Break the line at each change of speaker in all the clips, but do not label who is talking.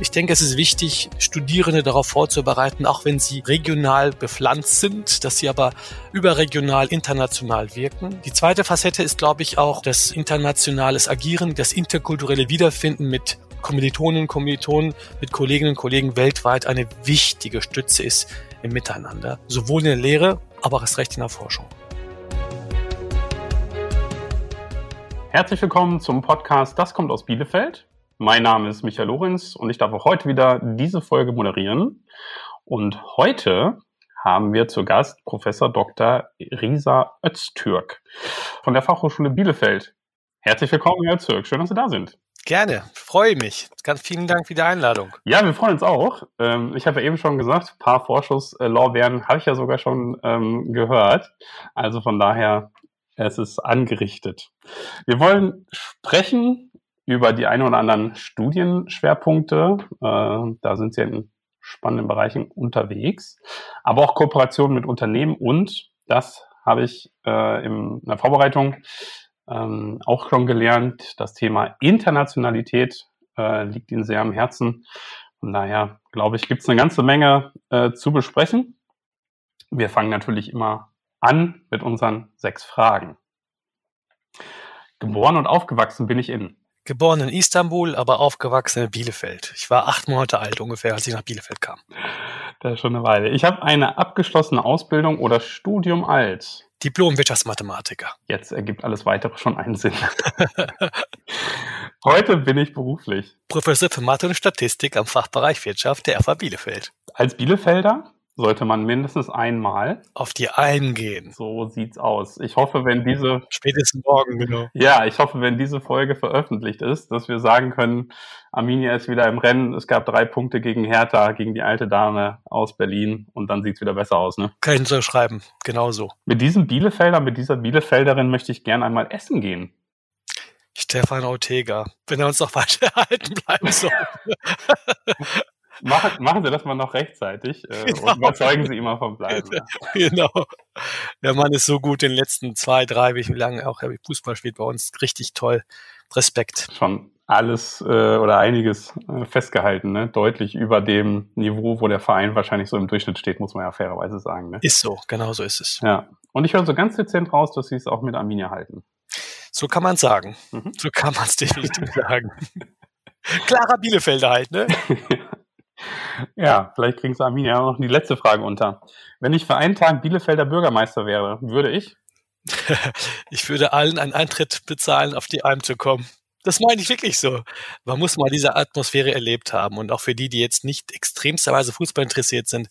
Ich denke, es ist wichtig, Studierende darauf vorzubereiten, auch wenn sie regional bepflanzt sind, dass sie aber überregional, international wirken. Die zweite Facette ist, glaube ich, auch das internationales Agieren, das interkulturelle Wiederfinden mit Kommilitoninnen und Kommilitonen, mit Kolleginnen und Kollegen weltweit eine wichtige Stütze ist im Miteinander, sowohl in der Lehre, aber auch erst recht in der Forschung.
Herzlich willkommen zum Podcast Das kommt aus Bielefeld. Mein Name ist Michael Lorenz und ich darf auch heute wieder diese Folge moderieren. Und heute haben wir zu Gast Professor Dr. Risa Öztürk von der Fachhochschule Bielefeld. Herzlich willkommen, Herr Öztürk. Schön, dass Sie da sind.
Gerne, freue mich. Ganz vielen Dank für die Einladung.
Ja, wir freuen uns auch. Ähm, ich habe ja eben schon gesagt, ein paar Vorschusslorbeeren habe ich ja sogar schon ähm, gehört. Also von daher, es ist angerichtet. Wir wollen sprechen über die ein oder anderen Studienschwerpunkte. Äh, da sind Sie in spannenden Bereichen unterwegs, aber auch Kooperationen mit Unternehmen und das habe ich äh, in der Vorbereitung ähm, auch schon gelernt. Das Thema Internationalität äh, liegt Ihnen sehr am Herzen. Von daher glaube ich, gibt es eine ganze Menge äh, zu besprechen. Wir fangen natürlich immer an mit unseren sechs Fragen. Geboren und aufgewachsen bin ich in
Geboren in Istanbul, aber aufgewachsen in Bielefeld. Ich war acht Monate alt ungefähr, als ich nach Bielefeld kam.
Das ist schon eine Weile. Ich habe eine abgeschlossene Ausbildung oder Studium als
Diplom-Wirtschaftsmathematiker.
Jetzt ergibt alles weitere schon einen Sinn. Heute bin ich beruflich.
Professor für Mathe und Statistik am Fachbereich Wirtschaft der FA Bielefeld.
Als Bielefelder sollte man mindestens einmal
auf die eingehen.
So sieht's aus. Ich hoffe, wenn diese
spätestens morgen genau.
Ja, ich hoffe, wenn diese Folge veröffentlicht ist, dass wir sagen können, Arminia ist wieder im Rennen. Es gab drei Punkte gegen Hertha, gegen die alte Dame aus Berlin und dann sieht's wieder besser aus, ne?
Kann ich so schreiben, genauso.
Mit diesem Bielefelder, mit dieser Bielefelderin möchte ich gern einmal essen gehen.
Stefan Ortega, wenn er uns noch weiter erhalten bleiben soll.
machen, machen Sie das mal noch rechtzeitig äh, genau. und überzeugen Sie immer vom Bleiben.
genau. Der Mann ist so gut in den letzten zwei, drei, wie lange auch Fußball spielt bei uns. Richtig toll. Respekt.
Schon alles äh, oder einiges äh, festgehalten, ne? deutlich über dem Niveau, wo der Verein wahrscheinlich so im Durchschnitt steht, muss man ja fairerweise sagen. Ne?
Ist so, genau so ist es.
Ja. Und ich höre so ganz dezent raus, dass Sie es auch mit Arminia halten.
So kann man sagen. Mhm. So kann man es definitiv sagen. Klarer Bielefelder halt, ne?
Ja, vielleicht kriegen Sie Arminia noch die letzte Frage unter. Wenn ich für einen Tag Bielefelder Bürgermeister wäre, würde ich?
ich würde allen einen Eintritt bezahlen, auf die Alm zu kommen. Das meine ich wirklich so. Man muss mal diese Atmosphäre erlebt haben. Und auch für die, die jetzt nicht extremsterweise Fußball interessiert sind,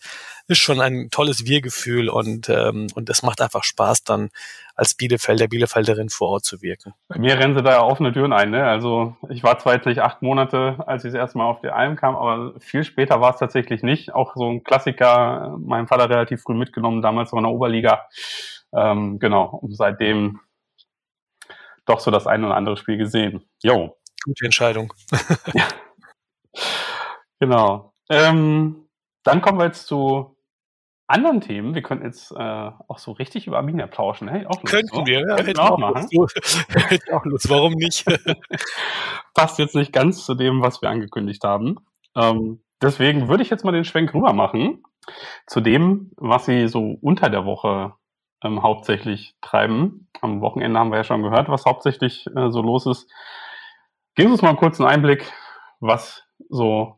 ist schon ein tolles Wir-Gefühl und, ähm, und es macht einfach Spaß, dann als Bielefelder, Bielefelderin vor Ort zu wirken.
Bei mir rennen sie da offene Türen ein. Ne? Also ich war zwar jetzt nicht acht Monate, als ich das erste Mal auf die Alm kam, aber viel später war es tatsächlich nicht. Auch so ein Klassiker, mein Vater relativ früh mitgenommen, damals noch in der Oberliga. Ähm, genau, und seitdem doch so das ein oder andere Spiel gesehen. Jo.
Gute Entscheidung.
ja. Genau. Ähm, dann kommen wir jetzt zu anderen Themen. Wir könnten jetzt äh, auch so richtig über Arminia plauschen. Hey,
auch Lust, Könnten wir,
ja. Könnten auch, auch machen.
Hätte auch Lust. Warum nicht?
Passt jetzt nicht ganz zu dem, was wir angekündigt haben. Ähm, deswegen würde ich jetzt mal den Schwenk rüber machen zu dem, was Sie so unter der Woche ähm, hauptsächlich treiben. Am Wochenende haben wir ja schon gehört, was hauptsächlich äh, so los ist. Geben Sie uns mal einen kurzen Einblick, was so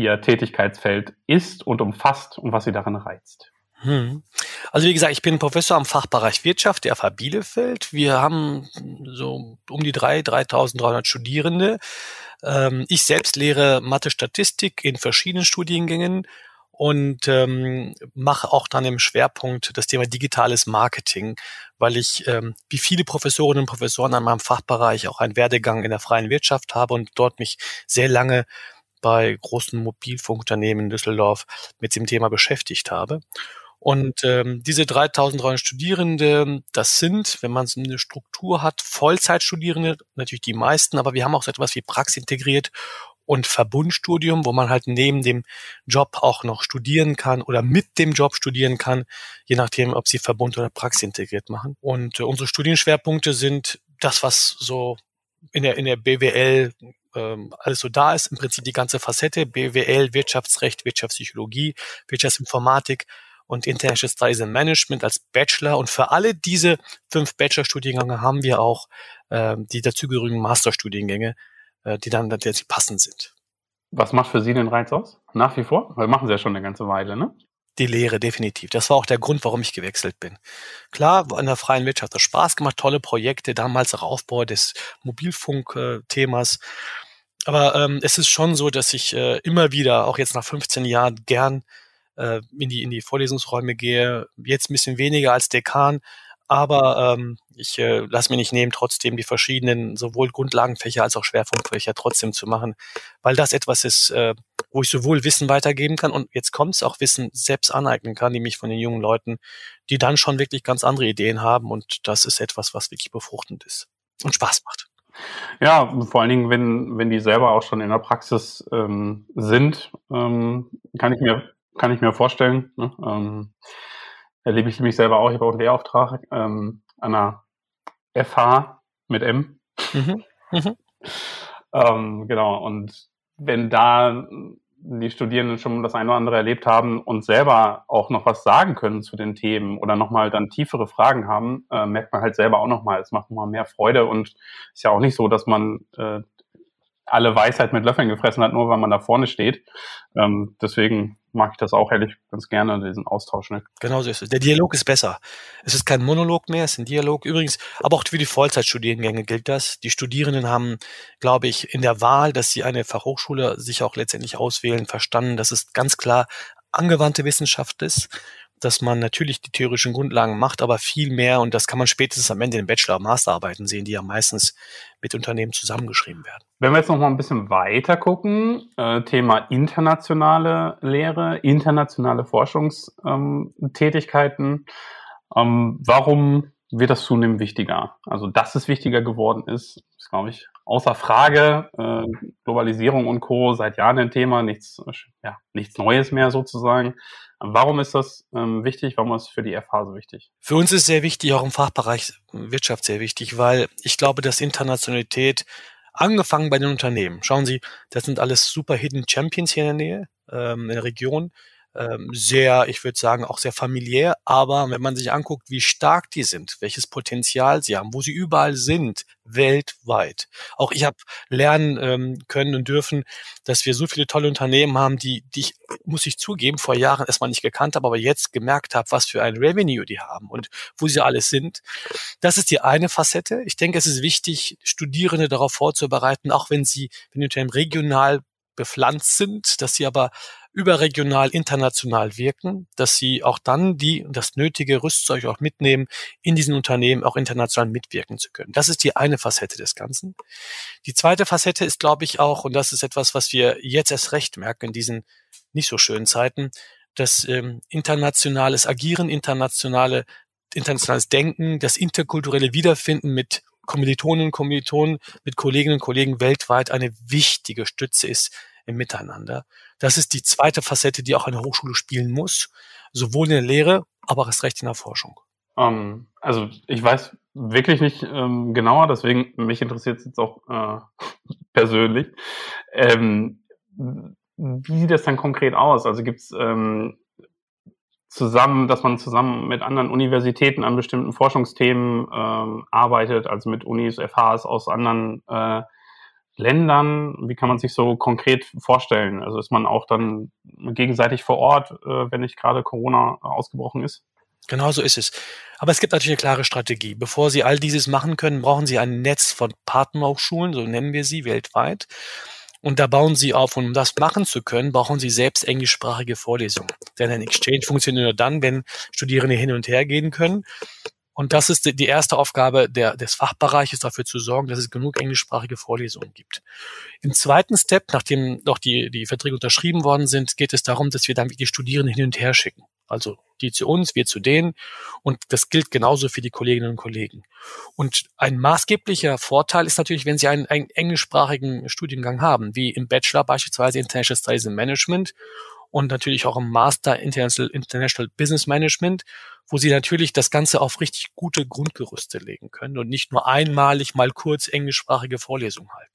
Ihr Tätigkeitsfeld ist und umfasst und was Sie darin reizt.
Hm. Also wie gesagt, ich bin Professor am Fachbereich Wirtschaft der FH Bielefeld. Wir haben so um die 3, 3.300 Studierende. Ähm, ich selbst lehre Mathe Statistik in verschiedenen Studiengängen und ähm, mache auch dann im Schwerpunkt das Thema digitales Marketing, weil ich ähm, wie viele Professorinnen und Professoren an meinem Fachbereich auch einen Werdegang in der freien Wirtschaft habe und dort mich sehr lange bei großen Mobilfunkunternehmen in Düsseldorf mit dem Thema beschäftigt habe. Und ähm, diese 3300 Studierende, das sind, wenn man so eine Struktur hat, Vollzeitstudierende, natürlich die meisten, aber wir haben auch so etwas wie praxintegriert und Verbundstudium, wo man halt neben dem Job auch noch studieren kann oder mit dem Job studieren kann, je nachdem, ob sie Verbund oder Praxis integriert machen. Und äh, unsere Studienschwerpunkte sind das, was so in der, in der BWL ähm, alles so da ist, im Prinzip die ganze Facette, BWL, Wirtschaftsrecht, Wirtschaftspsychologie, Wirtschaftsinformatik und International Studies and Management als Bachelor. Und für alle diese fünf Bachelorstudiengänge haben wir auch äh, die dazugehörigen Masterstudiengänge, äh, die dann tatsächlich passend sind.
Was macht für Sie den Reiz aus? Nach wie vor? Weil machen Sie ja schon eine ganze Weile, ne?
Die Lehre, definitiv. Das war auch der Grund, warum ich gewechselt bin. Klar, an der freien Wirtschaft hat Spaß gemacht, tolle Projekte, damals auch Aufbau des Mobilfunkthemas. Aber ähm, es ist schon so, dass ich äh, immer wieder, auch jetzt nach 15 Jahren, gern äh, in, die, in die Vorlesungsräume gehe. Jetzt ein bisschen weniger als Dekan, aber ähm, ich äh, lasse mir nicht nehmen, trotzdem die verschiedenen sowohl Grundlagenfächer als auch Schwerpunktfächer trotzdem zu machen, weil das etwas ist, äh, wo ich sowohl Wissen weitergeben kann und jetzt kommt es auch Wissen selbst aneignen kann, nämlich von den jungen Leuten, die dann schon wirklich ganz andere Ideen haben und das ist etwas, was wirklich befruchtend ist und Spaß macht.
Ja, vor allen Dingen, wenn, wenn die selber auch schon in der Praxis ähm, sind, ähm, kann ich mir kann ich mir vorstellen. Ne? Ähm, erlebe ich mich selber auch. Ich habe auch einen Lehrauftrag ähm, an einer FH mit M. Mhm. Mhm. ähm, genau. Und wenn da die Studierenden schon das eine oder andere erlebt haben und selber auch noch was sagen können zu den Themen oder nochmal dann tiefere Fragen haben, äh, merkt man halt selber auch nochmal, es macht nochmal mehr Freude und ist ja auch nicht so, dass man äh, alle Weisheit mit Löffeln gefressen hat, nur weil man da vorne steht. Ähm, deswegen mag ich das auch ehrlich ganz gerne, diesen Austausch. Ne?
Genau so ist es. Der Dialog ist besser. Es ist kein Monolog mehr, es ist ein Dialog. Übrigens, aber auch für die Vollzeitstudiengänge gilt das. Die Studierenden haben, glaube ich, in der Wahl, dass sie eine Fachhochschule sich auch letztendlich auswählen, verstanden, dass es ganz klar angewandte Wissenschaft ist dass man natürlich die theoretischen Grundlagen macht, aber viel mehr, und das kann man spätestens am Ende in Bachelor- und Masterarbeiten sehen, die ja meistens mit Unternehmen zusammengeschrieben werden.
Wenn wir jetzt noch mal ein bisschen weiter gucken, äh, Thema internationale Lehre, internationale Forschungstätigkeiten, ähm, warum wird das zunehmend wichtiger? Also, dass es wichtiger geworden ist, ist, glaube ich, außer Frage. Äh, Globalisierung und Co. seit Jahren ein Thema, nichts, ja, nichts Neues mehr sozusagen. Warum ist das ähm, wichtig? Warum ist es für die FH so wichtig?
Für uns ist es sehr wichtig, auch im Fachbereich Wirtschaft sehr wichtig, weil ich glaube, dass Internationalität angefangen bei den Unternehmen. Schauen Sie, das sind alles super Hidden Champions hier in der Nähe, ähm, in der Region ähm, sehr, ich würde sagen, auch sehr familiär. Aber wenn man sich anguckt, wie stark die sind, welches Potenzial sie haben, wo sie überall sind, weltweit. Auch ich habe lernen ähm, können und dürfen, dass wir so viele tolle Unternehmen haben, die, die ich, muss ich zugeben, vor Jahren erstmal nicht gekannt habe, aber jetzt gemerkt habe, was für ein Revenue die haben und wo sie alles sind. Das ist die eine Facette. Ich denke, es ist wichtig, Studierende darauf vorzubereiten, auch wenn sie, wenn die Unternehmen regional bepflanzt sind, dass sie aber überregional, international wirken, dass sie auch dann die, das nötige Rüstzeug auch mitnehmen, in diesen Unternehmen auch international mitwirken zu können. Das ist die eine Facette des Ganzen. Die zweite Facette ist, glaube ich, auch, und das ist etwas, was wir jetzt erst recht merken in diesen nicht so schönen Zeiten, dass ähm, internationales Agieren, internationale, internationales Denken, das interkulturelle Wiederfinden mit Kommilitoninnen und Kommilitonen, mit Kolleginnen und Kollegen weltweit eine wichtige Stütze ist im Miteinander. Das ist die zweite Facette, die auch eine Hochschule spielen muss, sowohl in der Lehre, aber erst recht in der Forschung.
Um, ähm, also ich weiß wirklich nicht ähm, genauer, deswegen mich interessiert es jetzt auch äh, persönlich. Ähm, wie sieht das dann konkret aus? Also gibt es ähm, zusammen, dass man zusammen mit anderen Universitäten an bestimmten Forschungsthemen ähm, arbeitet, also mit Unis, FHs aus anderen äh, Ländern? Wie kann man sich so konkret vorstellen? Also ist man auch dann gegenseitig vor Ort, äh, wenn nicht gerade Corona ausgebrochen ist?
Genau so ist es. Aber es gibt natürlich eine klare Strategie. Bevor Sie all dieses machen können, brauchen Sie ein Netz von Partnerhochschulen, so nennen wir sie weltweit. Und da bauen Sie auf. Und um das machen zu können, brauchen Sie selbst englischsprachige Vorlesungen. Denn ein Exchange funktioniert nur dann, wenn Studierende hin und her gehen können. Und das ist die erste Aufgabe der, des Fachbereiches, dafür zu sorgen, dass es genug englischsprachige Vorlesungen gibt. Im zweiten Step, nachdem noch die, die Verträge unterschrieben worden sind, geht es darum, dass wir dann die Studierenden hin und her schicken. Also die zu uns, wir zu denen. Und das gilt genauso für die Kolleginnen und Kollegen. Und ein maßgeblicher Vorteil ist natürlich, wenn Sie einen, einen englischsprachigen Studiengang haben, wie im Bachelor beispielsweise International Studies in Management und natürlich auch im Master International, International Business Management, wo sie natürlich das Ganze auf richtig gute Grundgerüste legen können und nicht nur einmalig mal kurz englischsprachige Vorlesungen halten.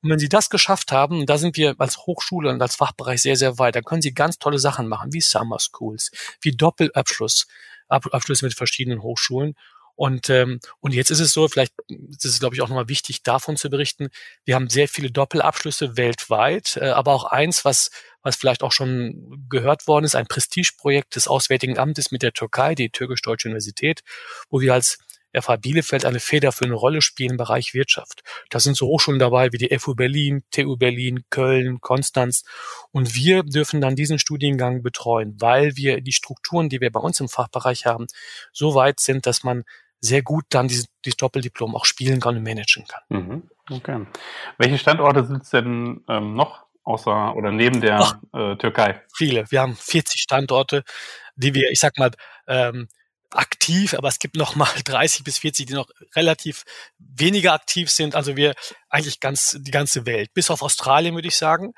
Und wenn Sie das geschafft haben, da sind wir als Hochschule und als Fachbereich sehr, sehr weit, dann können Sie ganz tolle Sachen machen, wie Summer Schools, wie Doppelabschluss, Abschlüsse mit verschiedenen Hochschulen. Und, ähm, und jetzt ist es so, vielleicht ist es, glaube ich, auch nochmal wichtig, davon zu berichten. Wir haben sehr viele Doppelabschlüsse weltweit, äh, aber auch eins, was, was vielleicht auch schon gehört worden ist, ein Prestigeprojekt des Auswärtigen Amtes mit der Türkei, die Türkisch-Deutsche Universität, wo wir als FH Bielefeld eine federführende Rolle spielen im Bereich Wirtschaft. Da sind so Hochschulen dabei wie die FU Berlin, TU Berlin, Köln, Konstanz. Und wir dürfen dann diesen Studiengang betreuen, weil wir die Strukturen, die wir bei uns im Fachbereich haben, so weit sind, dass man sehr gut dann dieses, dieses Doppeldiplom auch spielen kann und managen kann.
Mhm. Okay. Welche Standorte sind es denn ähm, noch außer oder neben der Ach, äh, Türkei?
Viele. Wir haben 40 Standorte, die wir, ich sag mal, ähm, aktiv, aber es gibt noch mal 30 bis 40, die noch relativ weniger aktiv sind. Also wir eigentlich ganz die ganze Welt, bis auf Australien würde ich sagen.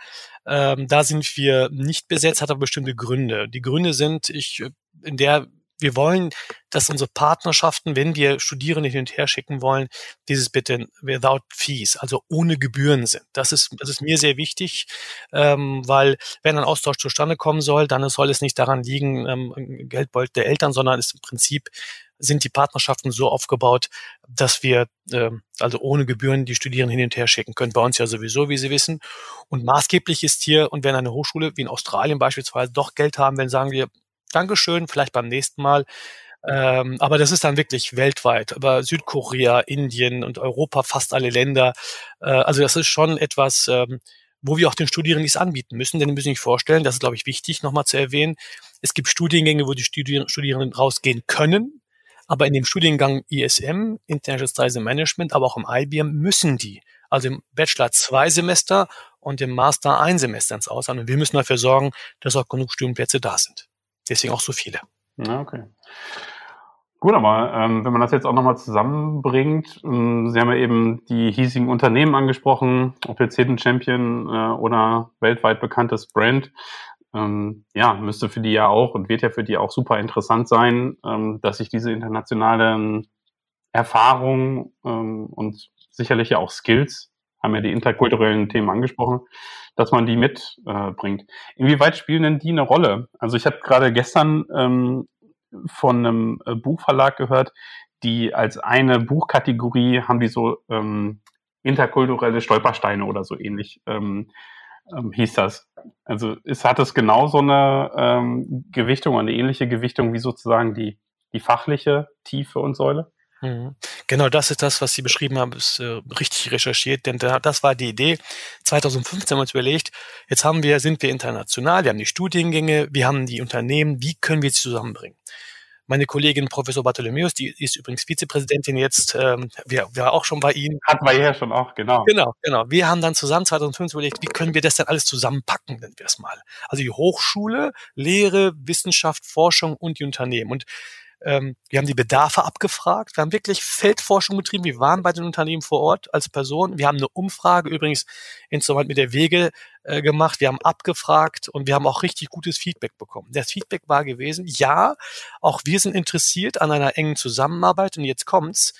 Ähm, da sind wir nicht besetzt, hat aber bestimmte Gründe. Die Gründe sind, ich in der wir wollen, dass unsere Partnerschaften, wenn wir Studierende hin und her schicken wollen, dieses bitte without fees, also ohne Gebühren sind. Das ist, das ist mir sehr wichtig, ähm, weil wenn ein Austausch zustande kommen soll, dann soll es nicht daran liegen, ähm, Geldbeutel der Eltern, sondern ist im Prinzip sind die Partnerschaften so aufgebaut, dass wir äh, also ohne Gebühren die Studierenden hin und her schicken können. Bei uns ja sowieso, wie Sie wissen. Und maßgeblich ist hier, und wenn eine Hochschule wie in Australien beispielsweise doch Geld haben, wenn sagen wir, Dankeschön, vielleicht beim nächsten Mal. Ähm, aber das ist dann wirklich weltweit. Aber Südkorea, Indien und Europa, fast alle Länder. Äh, also das ist schon etwas, ähm, wo wir auch den Studierenden nichts anbieten müssen. Denn wir müssen sich vorstellen, das ist, glaube ich, wichtig nochmal zu erwähnen. Es gibt Studiengänge, wo die Studierenden rausgehen können. Aber in dem Studiengang ISM, International Studies Management, aber auch im IBM müssen die. Also im Bachelor zwei Semester und im Master ein Semester ins Ausland. Und wir müssen dafür sorgen, dass auch genug Studienplätze da sind. Deswegen auch so viele.
Ja, okay. Gut, aber ähm, wenn man das jetzt auch nochmal zusammenbringt, ähm, Sie haben ja eben die hiesigen Unternehmen angesprochen, ob jetzt Hidden Champion äh, oder weltweit bekanntes Brand. Ähm, ja, müsste für die ja auch und wird ja für die auch super interessant sein, ähm, dass sich diese internationalen Erfahrungen ähm, und sicherlich ja auch Skills, haben ja die interkulturellen Themen angesprochen, dass man die mitbringt. Äh, Inwieweit spielen denn die eine Rolle? Also ich habe gerade gestern ähm, von einem äh, Buchverlag gehört, die als eine Buchkategorie haben die so ähm, interkulturelle Stolpersteine oder so ähnlich ähm, ähm, hieß das. Also ist, hat es genau so eine ähm, Gewichtung, eine ähnliche Gewichtung wie sozusagen die, die fachliche Tiefe und Säule?
Mhm. Genau, das ist das, was Sie beschrieben haben, ist äh, richtig recherchiert, denn da, das war die Idee. 2015 haben wir uns überlegt, jetzt haben wir, sind wir international, wir haben die Studiengänge, wir haben die Unternehmen, wie können wir sie zusammenbringen? Meine Kollegin Professor Bartholomäus, die ist übrigens Vizepräsidentin jetzt, ähm, wir, wir auch schon bei Ihnen.
Hatten wir ja schon auch, genau.
Genau, genau. Wir haben dann zusammen 2015 überlegt, wie können wir das denn alles zusammenpacken, nennen wir es mal. Also die Hochschule, Lehre, Wissenschaft, Forschung und die Unternehmen. Und ähm, wir haben die Bedarfe abgefragt. Wir haben wirklich Feldforschung betrieben. Wir waren bei den Unternehmen vor Ort als Person. Wir haben eine Umfrage übrigens insoweit mit der Wege äh, gemacht. Wir haben abgefragt und wir haben auch richtig gutes Feedback bekommen. Das Feedback war gewesen, ja, auch wir sind interessiert an einer engen Zusammenarbeit. Und jetzt kommt's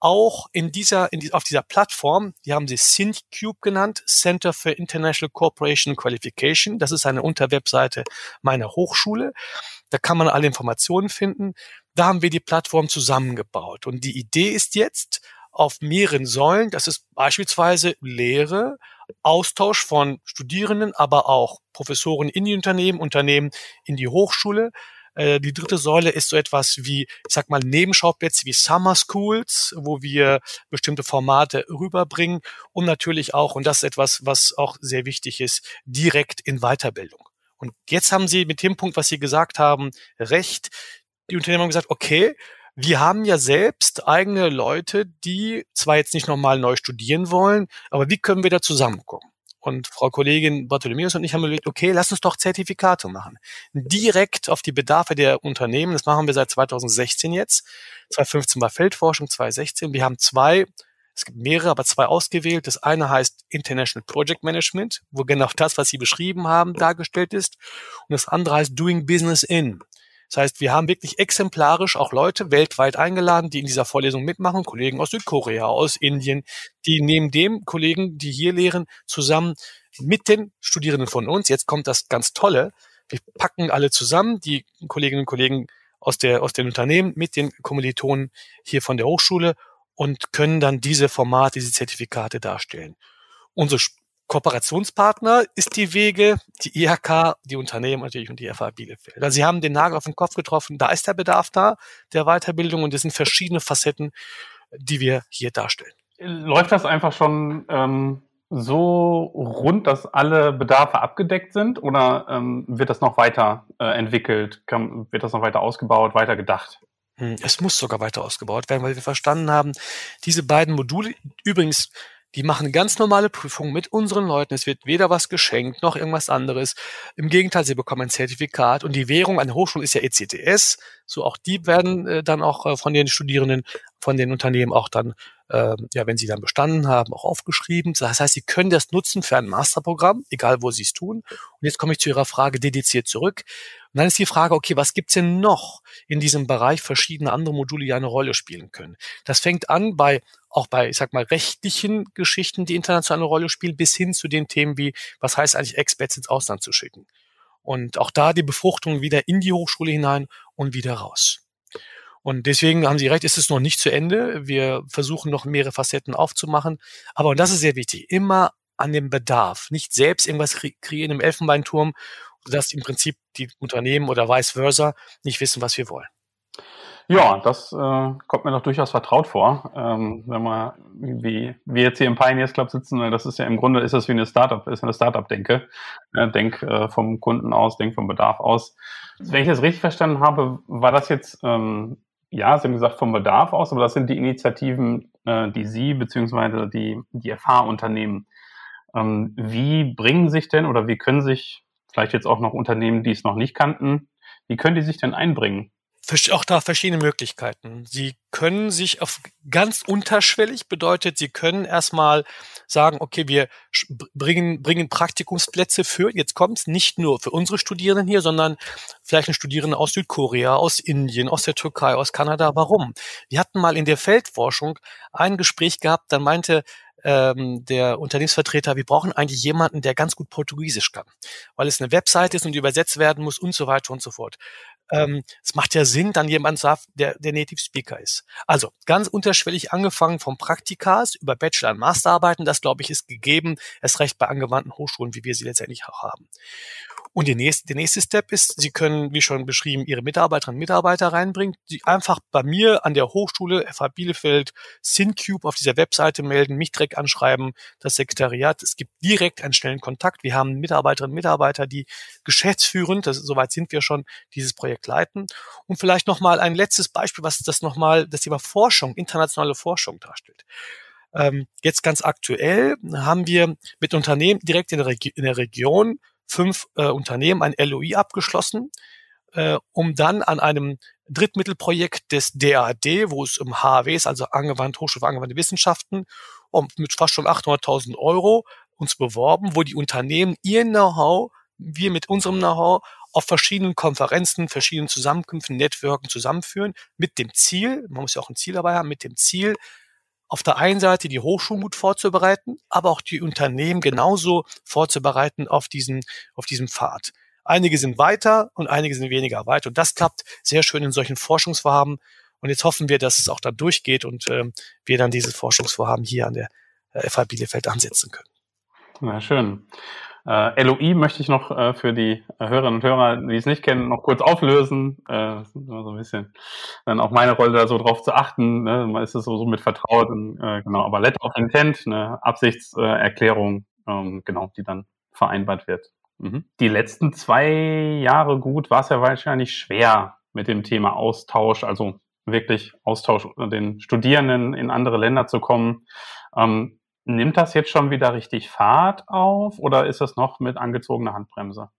auch in dieser, in die, auf dieser Plattform, die haben sie SynthCube genannt, Center for International Cooperation Qualification. Das ist eine Unterwebseite meiner Hochschule. Da kann man alle Informationen finden. Da haben wir die Plattform zusammengebaut. Und die Idee ist jetzt auf mehreren Säulen. Das ist beispielsweise Lehre, Austausch von Studierenden, aber auch Professoren in die Unternehmen, Unternehmen in die Hochschule. Äh, die dritte Säule ist so etwas wie, ich sag mal, Nebenschauplätze wie Summer Schools, wo wir bestimmte Formate rüberbringen und natürlich auch, und das ist etwas, was auch sehr wichtig ist, direkt in Weiterbildung. Und jetzt haben Sie mit dem Punkt, was Sie gesagt haben, recht. Die Unternehmen haben gesagt, okay, wir haben ja selbst eigene Leute, die zwar jetzt nicht nochmal neu studieren wollen, aber wie können wir da zusammenkommen? Und Frau Kollegin Bartholomäus und ich haben überlegt, okay, lass uns doch Zertifikate machen. Direkt auf die Bedarfe der Unternehmen. Das machen wir seit 2016 jetzt. 2015 war Feldforschung, 2016. Wir haben zwei Es gibt mehrere, aber zwei ausgewählt. Das eine heißt International Project Management, wo genau das, was Sie beschrieben haben, dargestellt ist. Und das andere heißt Doing Business in. Das heißt, wir haben wirklich exemplarisch auch Leute weltweit eingeladen, die in dieser Vorlesung mitmachen, Kollegen aus Südkorea, aus Indien, die neben dem Kollegen, die hier lehren, zusammen mit den Studierenden von uns, jetzt kommt das ganz Tolle, wir packen alle zusammen, die Kolleginnen und Kollegen aus, der, aus den Unternehmen mit den Kommilitonen hier von der Hochschule und können dann diese Formate, diese Zertifikate darstellen. Unsere Kooperationspartner ist die Wege, die IHK, die Unternehmen natürlich und die FH Bielefeld. Also Sie haben den Nagel auf den Kopf getroffen. Da ist der Bedarf da, der Weiterbildung und es sind verschiedene Facetten, die wir hier darstellen.
Läuft das einfach schon ähm, so rund, dass alle Bedarfe abgedeckt sind oder ähm, wird das noch weiter äh, entwickelt? Kann, wird das noch weiter ausgebaut, weiter gedacht?
Hm, es muss sogar weiter ausgebaut werden, weil wir verstanden haben, diese beiden Module, übrigens die machen ganz normale Prüfungen mit unseren Leuten. Es wird weder was geschenkt noch irgendwas anderes. Im Gegenteil, sie bekommen ein Zertifikat und die Währung an der Hochschule ist ja ECTS. So auch die werden äh, dann auch äh, von den Studierenden, von den Unternehmen auch dann, äh, ja, wenn sie dann bestanden haben, auch aufgeschrieben. Das heißt, sie können das nutzen für ein Masterprogramm, egal wo sie es tun. Und jetzt komme ich zu Ihrer Frage dediziert zurück. Und dann ist die Frage, okay, was gibt's denn noch in diesem Bereich verschiedene andere Module, die eine Rolle spielen können? Das fängt an bei auch bei, ich sag mal, rechtlichen Geschichten, die international eine Rolle spielen, bis hin zu den Themen wie, was heißt eigentlich Expats ins Ausland zu schicken? Und auch da die Befruchtung wieder in die Hochschule hinein und wieder raus. Und deswegen haben Sie recht, ist es noch nicht zu Ende. Wir versuchen noch mehrere Facetten aufzumachen. Aber, und das ist sehr wichtig, immer an dem Bedarf. Nicht selbst irgendwas kreieren im Elfenbeinturm, sodass im Prinzip die Unternehmen oder vice versa nicht wissen, was wir wollen.
Ja, das äh, kommt mir doch durchaus vertraut vor. Ähm, wenn man, wie wir jetzt hier im Pioneers Club sitzen, das ist ja im Grunde ist das wie eine Startup, ist eine Startup-Denke. Äh, denk äh, vom Kunden aus, denk vom Bedarf aus. Wenn ich das richtig verstanden habe, war das jetzt, ähm, ja, Sie haben gesagt vom Bedarf aus, aber das sind die Initiativen, äh, die Sie beziehungsweise die, die FH-Unternehmen. Ähm, wie bringen sich denn oder wie können sich vielleicht jetzt auch noch Unternehmen, die es noch nicht kannten, wie können die sich denn einbringen?
Auch da verschiedene Möglichkeiten. Sie können sich auf ganz unterschwellig bedeutet, Sie können erstmal sagen, okay, wir bringen, bringen Praktikumsplätze für, jetzt kommt's, nicht nur für unsere Studierenden hier, sondern vielleicht ein Studierende aus Südkorea, aus Indien, aus der Türkei, aus Kanada. Warum? Wir hatten mal in der Feldforschung ein Gespräch gehabt, dann meinte ähm, der Unternehmensvertreter, wir brauchen eigentlich jemanden, der ganz gut Portugiesisch kann, weil es eine Webseite ist und übersetzt werden muss und so weiter und so fort ähm, es macht ja Sinn, dann jemand sagt, der, der Native Speaker ist. Also ganz unterschwellig angefangen vom Praktikas über Bachelor- und Masterarbeiten, das glaube ich ist gegeben, erst recht bei angewandten Hochschulen, wie wir sie letztendlich auch haben. Und der nächste, der nächste Step ist, Sie können, wie schon beschrieben, Ihre Mitarbeiterinnen und Mitarbeiter reinbringen, die einfach bei mir an der Hochschule FH Bielefeld SynCube auf dieser Webseite melden, mich direkt anschreiben, das Sekretariat. Es gibt direkt einen schnellen Kontakt. Wir haben Mitarbeiterinnen und Mitarbeiter, die geschäftsführend, das, soweit sind wir schon, dieses Projekt leiten. Und vielleicht nochmal ein letztes Beispiel, was das nochmal das Thema Forschung, internationale Forschung darstellt. Ähm, jetzt ganz aktuell haben wir mit Unternehmen direkt in der, Regi in der Region fünf äh, Unternehmen ein LOI abgeschlossen, äh, um dann an einem Drittmittelprojekt des DAD, wo es um HAW ist, also angewandt, Hochschule für angewandte Wissenschaften, um, mit fast schon 800.000 Euro uns beworben, wo die Unternehmen ihr Know-how, wir mit unserem Know-how auf verschiedenen Konferenzen, verschiedenen Zusammenkünften, Networken zusammenführen, mit dem Ziel, man muss ja auch ein Ziel dabei haben, mit dem Ziel, auf der einen Seite die Hochschulen gut vorzubereiten, aber auch die Unternehmen genauso vorzubereiten auf diesen, auf diesem Pfad. Einige sind weiter und einige sind weniger weit. Und das klappt sehr schön in solchen Forschungsvorhaben. Und jetzt hoffen wir, dass es auch dann durchgeht und äh, wir dann dieses Forschungsvorhaben hier an der äh, FH Bielefeld ansetzen können.
Na schön. Äh, LOI möchte ich noch äh, für die äh, Hörerinnen und Hörer, die es nicht kennen, noch kurz auflösen. Äh, so ein bisschen dann auch meine Rolle da so drauf zu achten. Ne? Man ist es so, so mit vertraut. Und, äh, genau, aber Letter of Intent, eine Absichtserklärung, ähm, genau, die dann vereinbart wird. Mhm. Die letzten zwei Jahre gut war es ja wahrscheinlich schwer mit dem Thema Austausch, also wirklich Austausch unter den Studierenden in andere Länder zu kommen. Ähm, Nimmt das jetzt schon wieder richtig Fahrt auf oder ist das noch mit angezogener Handbremse?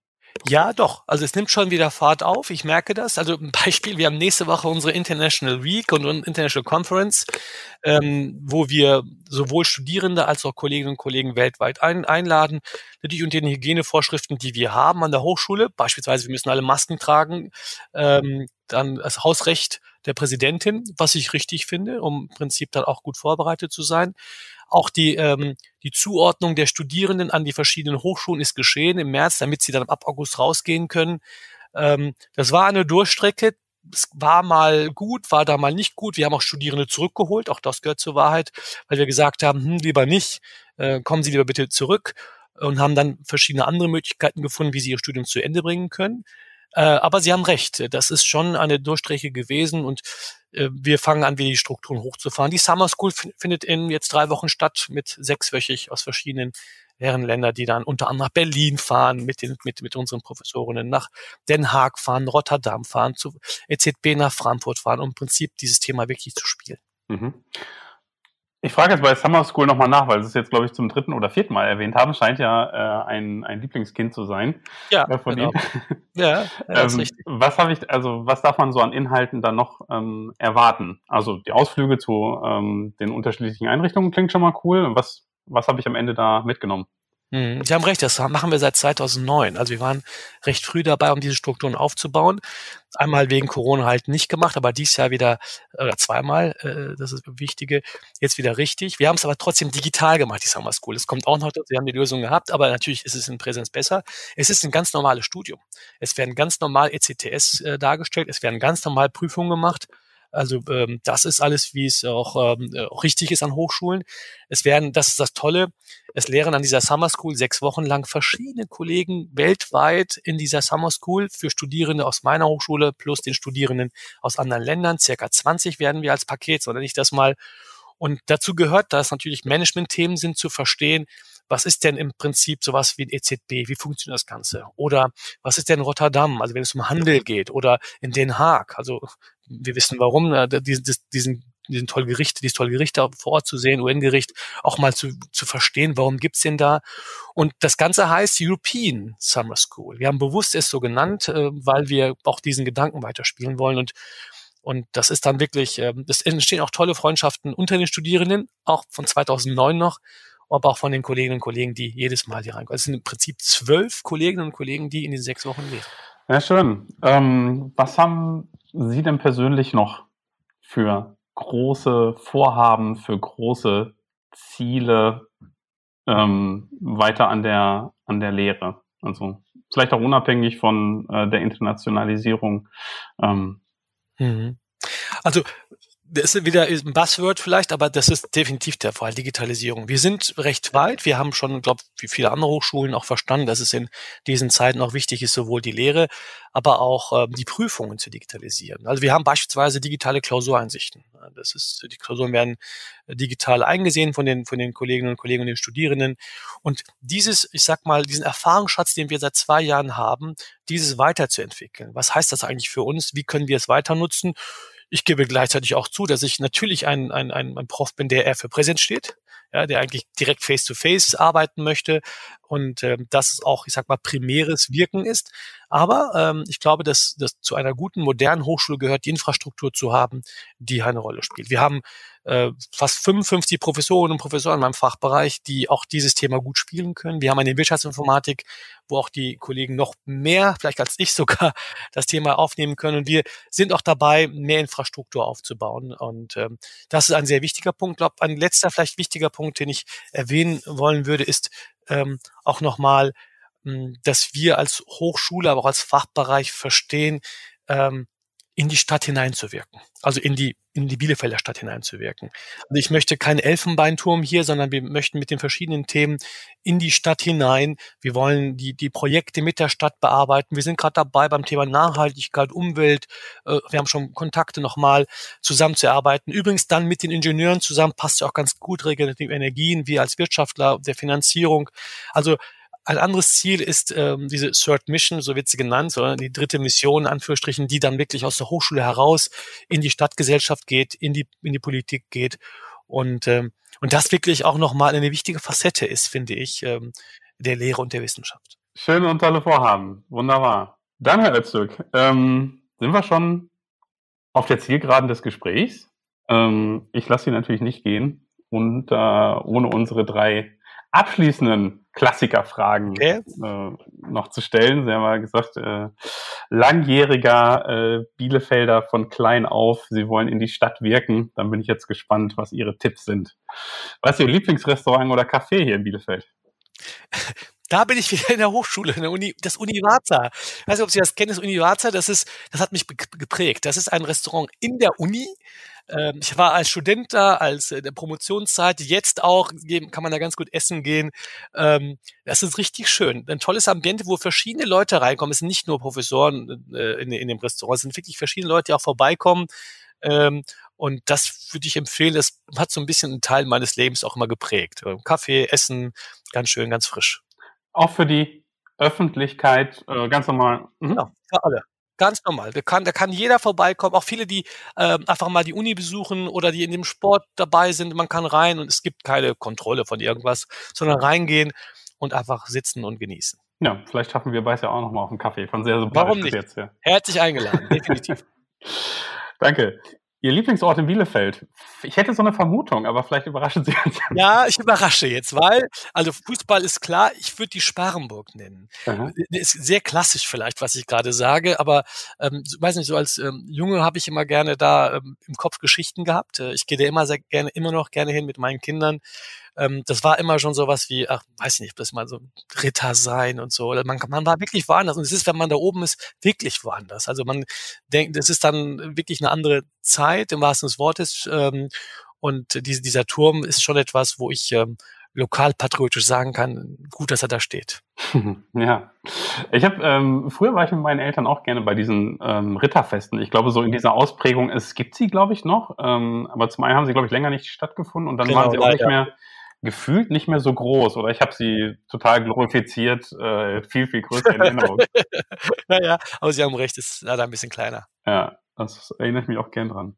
Ja, doch. Also es nimmt schon wieder Fahrt auf. Ich merke das. Also ein Beispiel, wir haben nächste Woche unsere International Week und International Conference, ähm, wo wir sowohl Studierende als auch Kolleginnen und Kollegen weltweit ein, einladen. Natürlich unter den Hygienevorschriften, die wir haben an der Hochschule. Beispielsweise, wir müssen alle Masken tragen. Ähm, dann das Hausrecht der Präsidentin, was ich richtig finde, um im Prinzip dann auch gut vorbereitet zu sein. Auch die, ähm, die Zuordnung der Studierenden an die verschiedenen Hochschulen ist geschehen im März, damit sie dann ab August rausgehen können. Ähm, das war eine Durchstrecke. Es war mal gut, war da mal nicht gut. Wir haben auch Studierende zurückgeholt, auch das gehört zur Wahrheit, weil wir gesagt haben, hm, lieber nicht, äh, kommen Sie lieber bitte zurück und haben dann verschiedene andere Möglichkeiten gefunden, wie sie ihr Studium zu Ende bringen können. Äh, aber Sie haben recht, das ist schon eine Durchstrecke gewesen und äh, wir fangen an, wieder die Strukturen hochzufahren. Die Summer School findet in jetzt drei Wochen statt mit sechswöchig aus verschiedenen Herrenländern, die dann unter anderem nach Berlin fahren mit den mit mit unseren Professorinnen, nach Den Haag fahren, Rotterdam fahren, zu EZB nach Frankfurt fahren, um im Prinzip dieses Thema wirklich zu spielen. Mhm.
Ich frage jetzt bei Summer School nochmal nach, weil Sie es jetzt, glaube ich, zum dritten oder vierten Mal erwähnt haben. Scheint ja äh, ein, ein Lieblingskind zu sein.
Ja, äh, von genau.
Ihnen. Ja, das ähm, richtig. Was habe ich, also was darf man so an Inhalten dann noch ähm, erwarten? Also die Ausflüge zu ähm, den unterschiedlichen Einrichtungen klingt schon mal cool. Was, was habe ich am Ende da mitgenommen?
Mhm. Sie haben recht, das machen wir seit 2009. Also wir waren recht früh dabei, um diese Strukturen aufzubauen. Einmal wegen Corona halt nicht gemacht, aber dies Jahr wieder, oder zweimal, äh, das ist das Wichtige, jetzt wieder richtig. Wir haben es aber trotzdem digital gemacht, die Summer School. Es kommt auch noch, wir haben die Lösung gehabt, aber natürlich ist es in Präsenz besser. Es ist ein ganz normales Studium. Es werden ganz normal ECTS äh, dargestellt, es werden ganz normal Prüfungen gemacht also ähm, das ist alles, wie es auch, ähm, äh, auch richtig ist an Hochschulen. Es werden, das ist das Tolle, es lehren an dieser Summer School sechs Wochen lang verschiedene Kollegen weltweit in dieser Summer School für Studierende aus meiner Hochschule plus den Studierenden aus anderen Ländern. Circa 20 werden wir als Paket, sondern ich das mal. Und dazu gehört, dass natürlich Management-Themen sind zu verstehen, was ist denn im Prinzip sowas wie ein EZB? Wie funktioniert das Ganze? Oder was ist denn Rotterdam? Also wenn es um Handel geht oder in Den Haag. Also wir wissen warum, äh, diesen, diesen diesen tollen Gerichte, dieses tolle Gericht vor Ort zu sehen, UN-Gericht, auch mal zu, zu verstehen, warum gibt's den da. Und das Ganze heißt European Summer School. Wir haben bewusst es so genannt, äh, weil wir auch diesen Gedanken weiterspielen wollen. Und, und das ist dann wirklich, äh, es entstehen auch tolle Freundschaften unter den Studierenden, auch von 2009 noch, aber auch von den Kolleginnen und Kollegen, die jedes Mal hier reinkommen. Es sind im Prinzip zwölf Kolleginnen und Kollegen, die in den sechs Wochen lehren.
Ja, schön. Ähm, was haben Sie denn persönlich noch für große Vorhaben, für große Ziele ähm, weiter an der, an der Lehre? Also vielleicht auch unabhängig von äh, der Internationalisierung. Ähm.
Mhm. Also das ist wieder ein Buzzword vielleicht, aber das ist definitiv der Fall, Digitalisierung. Wir sind recht weit. Wir haben schon, glaube wie viele andere Hochschulen auch verstanden, dass es in diesen Zeiten auch wichtig ist, sowohl die Lehre, aber auch ähm, die Prüfungen zu digitalisieren. Also wir haben beispielsweise digitale Klausureinsichten. Das ist, die Klausuren werden digital eingesehen von den, von den Kolleginnen und Kollegen und den Studierenden. Und dieses, ich sag mal, diesen Erfahrungsschatz, den wir seit zwei Jahren haben, dieses weiterzuentwickeln. Was heißt das eigentlich für uns? Wie können wir es weiter nutzen? Ich gebe gleichzeitig auch zu, dass ich natürlich ein, ein, ein, ein Prof bin, der eher für Präsenz steht, ja, der eigentlich direkt face-to-face -face arbeiten möchte und ähm, das auch, ich sag mal, primäres Wirken ist. Aber ähm, ich glaube, dass, dass zu einer guten, modernen Hochschule gehört, die Infrastruktur zu haben, die eine Rolle spielt. Wir haben äh, fast 55 Professorinnen und Professoren in meinem Fachbereich, die auch dieses Thema gut spielen können. Wir haben eine Wirtschaftsinformatik, wo auch die Kollegen noch mehr, vielleicht als ich sogar, das Thema aufnehmen können. Und wir sind auch dabei, mehr Infrastruktur aufzubauen. Und ähm, das ist ein sehr wichtiger Punkt. Ich glaube, ein letzter, vielleicht wichtiger Punkt, den ich erwähnen wollen würde, ist ähm, auch nochmal, hm, dass wir als Hochschule, aber auch als Fachbereich verstehen, ähm, in die Stadt hineinzuwirken. Also in die, in die Bielefelder Stadt hineinzuwirken. Also ich möchte keinen Elfenbeinturm hier, sondern wir möchten mit den verschiedenen Themen in die Stadt hinein. Wir wollen die, die Projekte mit der Stadt bearbeiten. Wir sind gerade dabei beim Thema Nachhaltigkeit, Umwelt. Äh, wir haben schon Kontakte nochmal zusammenzuarbeiten. Übrigens dann mit den Ingenieuren zusammen passt ja auch ganz gut regenerative Energien, wir als Wirtschaftler der Finanzierung. Also ein anderes Ziel ist ähm, diese Third Mission, so wird sie genannt, sondern die dritte Mission, Anführungsstrichen, die dann wirklich aus der Hochschule heraus in die Stadtgesellschaft geht, in die, in die Politik geht und, ähm, und das wirklich auch nochmal eine wichtige Facette ist, finde ich, ähm, der Lehre und der Wissenschaft.
Schöne und tolle Vorhaben. Wunderbar. Dann, Herr Öztürk, ähm, sind wir schon auf der Zielgeraden des Gesprächs. Ähm, ich lasse Sie natürlich nicht gehen und äh, ohne unsere drei abschließenden Klassikerfragen okay. äh, noch zu stellen. Sie haben ja gesagt, äh, langjähriger äh, Bielefelder von klein auf, Sie wollen in die Stadt wirken. Dann bin ich jetzt gespannt, was Ihre Tipps sind. Was ist Ihr Lieblingsrestaurant oder Café hier in Bielefeld?
Da bin ich wieder in der Hochschule, in der Uni, das Univaza. Ich weiß nicht, ob Sie das kennen, das Univaza, das ist, das hat mich geprägt. Das ist ein Restaurant in der Uni, ähm, ich war als Student da, als äh, der Promotionszeit, jetzt auch kann man da ganz gut essen gehen. Ähm, das ist richtig schön. Ein tolles Ambiente, wo verschiedene Leute reinkommen. Es sind nicht nur Professoren äh, in, in dem Restaurant, es sind wirklich verschiedene Leute, die auch vorbeikommen. Ähm, und das würde ich empfehlen. Das hat so ein bisschen einen Teil meines Lebens auch immer geprägt. Kaffee, Essen, ganz schön, ganz frisch.
Auch für die Öffentlichkeit, äh, ganz normal.
Mhm. Ja, für alle. Ganz normal. Da kann, da kann jeder vorbeikommen, auch viele, die äh, einfach mal die Uni besuchen oder die in dem Sport dabei sind. Man kann rein und es gibt keine Kontrolle von irgendwas, sondern reingehen und einfach sitzen und genießen.
Ja, vielleicht schaffen wir beides ja auch nochmal auf einen Kaffee. Von sehr
sympathisch Warum nicht? Jetzt, ja. Herzlich eingeladen, definitiv.
Danke. Ihr Lieblingsort in Bielefeld? Ich hätte so eine Vermutung, aber vielleicht überraschen Sie uns.
Ja, ich überrasche jetzt, weil, also Fußball ist klar, ich würde die Sparenburg nennen. Aha. Ist sehr klassisch vielleicht, was ich gerade sage, aber ähm, weiß nicht, so als ähm, Junge habe ich immer gerne da ähm, im Kopf Geschichten gehabt. Äh, ich gehe da immer sehr gerne, immer noch gerne hin mit meinen Kindern ähm, das war immer schon sowas wie, ach, weiß nicht, ob das mal so Ritter sein und so. Man, man war wirklich woanders. Und es ist, wenn man da oben ist, wirklich woanders. Also man denkt, es ist dann wirklich eine andere Zeit, im wahrsten des Wortes. Ähm, und diese, dieser Turm ist schon etwas, wo ich ähm, lokalpatriotisch sagen kann, gut, dass er da steht.
Ja, ich habe ähm, früher war ich mit meinen Eltern auch gerne bei diesen ähm, Ritterfesten. Ich glaube, so in dieser Ausprägung, es gibt sie, glaube ich, noch, ähm, aber zum einen haben sie, glaube ich, länger nicht stattgefuffen und dann genau, waren sie auch leider. nicht mehr gefühlt nicht mehr so groß oder ich habe sie total glorifiziert, äh, viel, viel größer in Erinnerung.
naja, aber Sie haben recht, es ist leider ein bisschen kleiner.
Ja, das erinnere ich mich auch gern dran.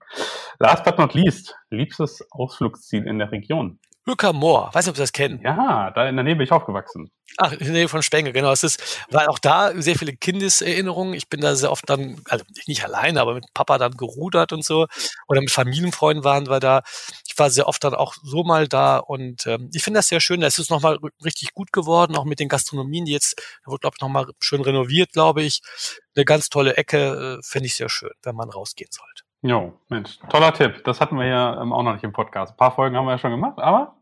Last but not least, liebstes Ausflugsziel in der Region.
Hückermoor, weiß nicht, ob Sie das kennen.
Ja, da in der Nähe bin ich aufgewachsen.
Ach, in der Nähe von Spenge, genau. Es ist, war auch da sehr viele Kindeserinnerungen. Ich bin da sehr oft dann, also nicht alleine, aber mit Papa dann gerudert und so. Oder mit Familienfreunden waren wir da. Ich war sehr oft dann auch so mal da und ähm, ich finde das sehr schön. Da ist es nochmal richtig gut geworden, auch mit den Gastronomien, die jetzt, da wird, glaube ich, nochmal schön renoviert, glaube ich. Eine ganz tolle Ecke, äh, finde ich sehr schön, wenn man rausgehen sollte.
Jo, Mensch, toller Tipp. Das hatten wir ja ähm, auch noch nicht im Podcast. Ein paar Folgen haben wir ja schon gemacht, aber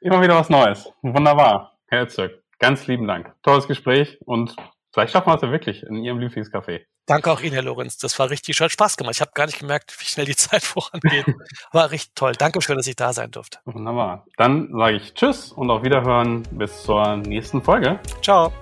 immer wieder was Neues. Wunderbar. Herr Öztürk, ganz lieben Dank. Tolles Gespräch und vielleicht schaffen wir es ja wirklich in Ihrem Lieblingscafé.
Danke auch Ihnen, Herr Lorenz. Das war richtig schön. Spaß gemacht. Ich habe gar nicht gemerkt, wie schnell die Zeit vorangeht. War richtig toll. Dankeschön, dass ich da sein durfte.
Wunderbar. Dann sage ich Tschüss und auf Wiederhören bis zur nächsten Folge.
Ciao.